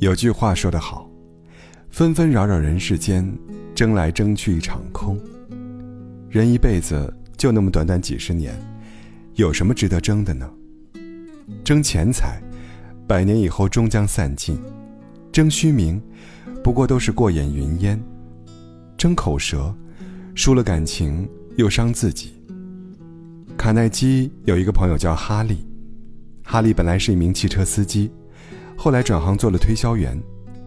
有句话说得好：“纷纷扰扰人世间，争来争去一场空。”人一辈子就那么短短几十年，有什么值得争的呢？争钱财，百年以后终将散尽；争虚名，不过都是过眼云烟；争口舌，输了感情又伤自己。卡耐基有一个朋友叫哈利，哈利本来是一名汽车司机。后来转行做了推销员，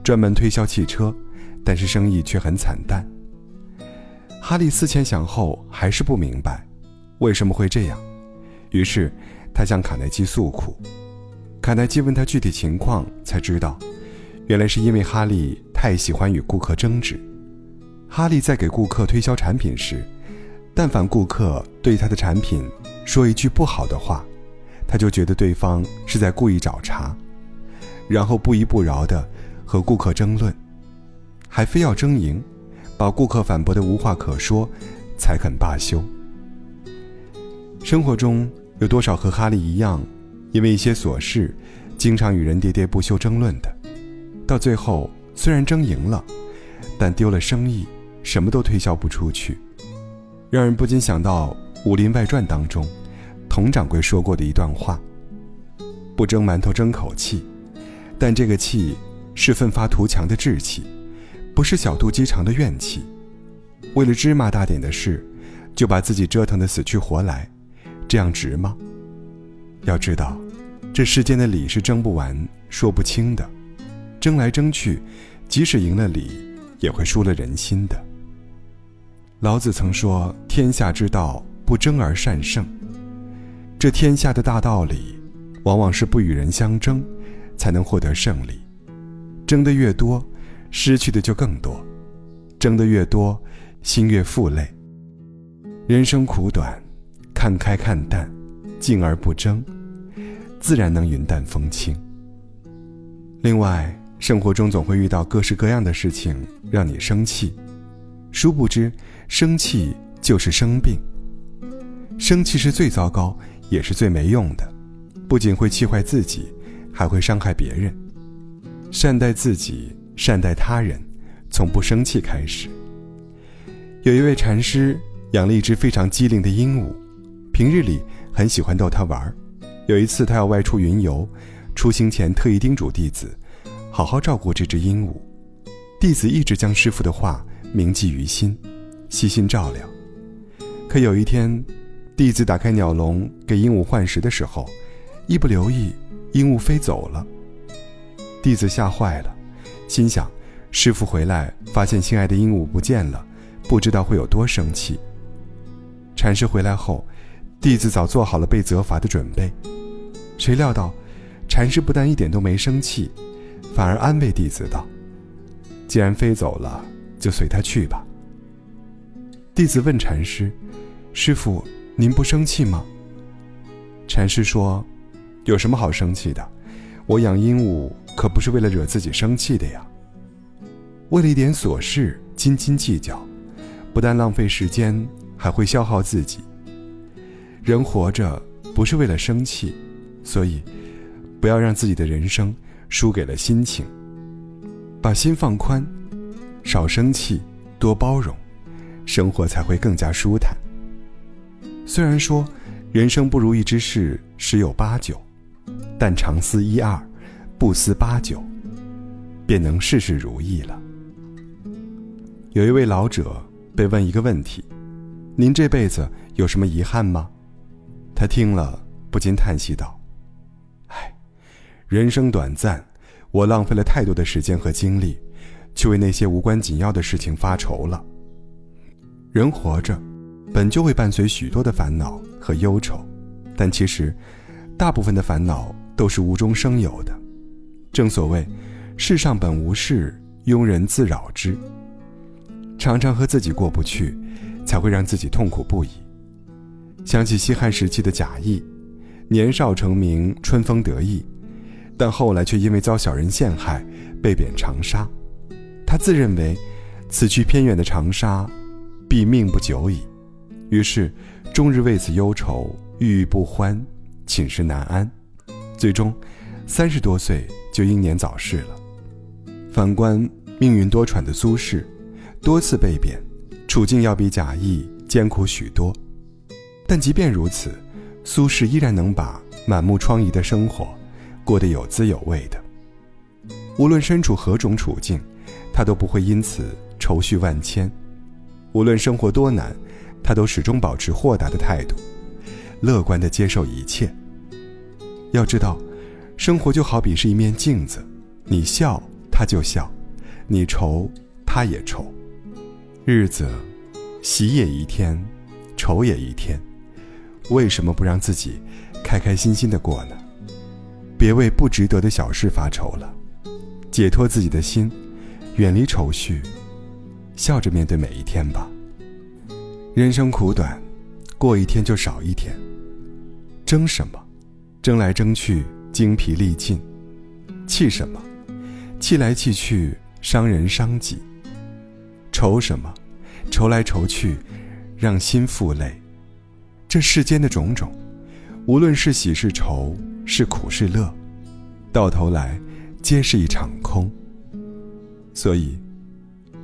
专门推销汽车，但是生意却很惨淡。哈利思前想后，还是不明白为什么会这样，于是他向卡耐基诉苦。卡耐基问他具体情况，才知道，原来是因为哈利太喜欢与顾客争执。哈利在给顾客推销产品时，但凡顾客对他的产品说一句不好的话，他就觉得对方是在故意找茬。然后不依不饶的和顾客争论，还非要争赢，把顾客反驳的无话可说，才肯罢休。生活中有多少和哈利一样，因为一些琐事，经常与人喋喋不休争论的，到最后虽然争赢了，但丢了生意，什么都推销不出去，让人不禁想到《武林外传》当中，佟掌柜说过的一段话：“不争馒头争口气。”但这个气，是奋发图强的志气，不是小肚鸡肠的怨气。为了芝麻大点的事，就把自己折腾得死去活来，这样值吗？要知道，这世间的理是争不完、说不清的，争来争去，即使赢了理，也会输了人心的。老子曾说：“天下之道，不争而善胜。”这天下的大道理，往往是不与人相争。才能获得胜利，争得越多，失去的就更多；争得越多，心越负累。人生苦短，看开看淡，静而不争，自然能云淡风轻。另外，生活中总会遇到各式各样的事情让你生气，殊不知，生气就是生病。生气是最糟糕，也是最没用的，不仅会气坏自己。还会伤害别人。善待自己，善待他人，从不生气开始。有一位禅师养了一只非常机灵的鹦鹉，平日里很喜欢逗它玩。有一次他要外出云游，出行前特意叮嘱弟子，好好照顾这只鹦鹉。弟子一直将师傅的话铭记于心，悉心照料。可有一天，弟子打开鸟笼给鹦鹉换食的时候，一不留意。鹦鹉飞走了，弟子吓坏了，心想：师傅回来发现心爱的鹦鹉不见了，不知道会有多生气。禅师回来后，弟子早做好了被责罚的准备，谁料到，禅师不但一点都没生气，反而安慰弟子道：“既然飞走了，就随他去吧。”弟子问禅师：“师傅，您不生气吗？”禅师说。有什么好生气的？我养鹦鹉可不是为了惹自己生气的呀。为了一点琐事斤斤计较，不但浪费时间，还会消耗自己。人活着不是为了生气，所以不要让自己的人生输给了心情。把心放宽，少生气，多包容，生活才会更加舒坦。虽然说人生不如意之事十有八九。但常思一二，不思八九，便能事事如意了。有一位老者被问一个问题：“您这辈子有什么遗憾吗？”他听了不禁叹息道：“唉，人生短暂，我浪费了太多的时间和精力，去为那些无关紧要的事情发愁了。人活着，本就会伴随许多的烦恼和忧愁，但其实，大部分的烦恼。”都是无中生有的，正所谓“世上本无事，庸人自扰之”。常常和自己过不去，才会让自己痛苦不已。想起西汉时期的贾谊，年少成名，春风得意，但后来却因为遭小人陷害，被贬长沙。他自认为，此去偏远的长沙，必命不久矣，于是终日为此忧愁，郁郁不欢，寝食难安。最终，三十多岁就英年早逝了。反观命运多舛的苏轼，多次被贬，处境要比贾谊艰苦许多。但即便如此，苏轼依然能把满目疮痍的生活过得有滋有味的。无论身处何种处境，他都不会因此愁绪万千；无论生活多难，他都始终保持豁达的态度，乐观地接受一切。要知道，生活就好比是一面镜子，你笑他就笑，你愁他也愁。日子，喜也一天，愁也一天，为什么不让自己开开心心的过呢？别为不值得的小事发愁了，解脱自己的心，远离愁绪，笑着面对每一天吧。人生苦短，过一天就少一天。争什么？争来争去，精疲力尽；气什么？气来气去，伤人伤己。愁什么？愁来愁去，让心负累。这世间的种种，无论是喜是愁，是苦是乐，到头来，皆是一场空。所以，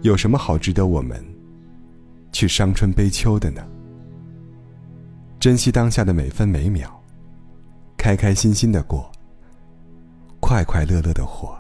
有什么好值得我们去伤春悲秋的呢？珍惜当下的每分每秒。开开心心的过，快快乐乐的活。